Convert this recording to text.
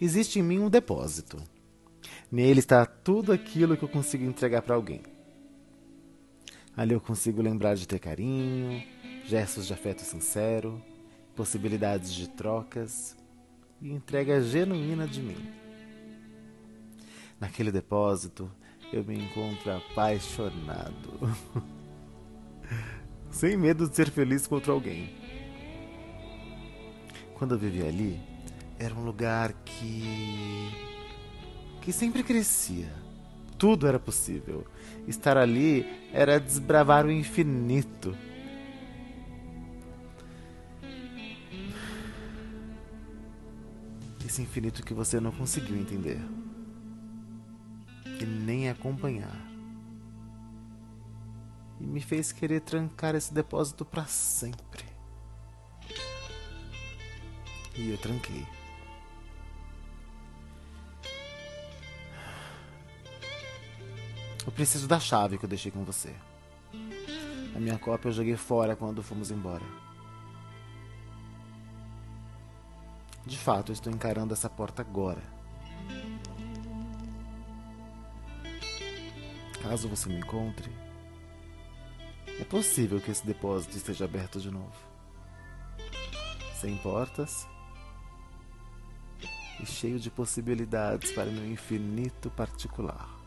existe em mim um depósito. Nele está tudo aquilo que eu consigo entregar para alguém. Ali eu consigo lembrar de ter carinho, gestos de afeto sincero, possibilidades de trocas e entrega genuína de mim. Naquele depósito eu me encontro apaixonado, sem medo de ser feliz contra alguém. Quando eu vivia ali, era um lugar que. que sempre crescia. Tudo era possível. Estar ali era desbravar o infinito. Esse infinito que você não conseguiu entender. E nem acompanhar. E me fez querer trancar esse depósito para sempre. E eu tranquei. Eu preciso da chave que eu deixei com você. A minha cópia eu joguei fora quando fomos embora. De fato, eu estou encarando essa porta agora. Caso você me encontre, é possível que esse depósito esteja aberto de novo. Sem portas e cheio de possibilidades para meu infinito particular.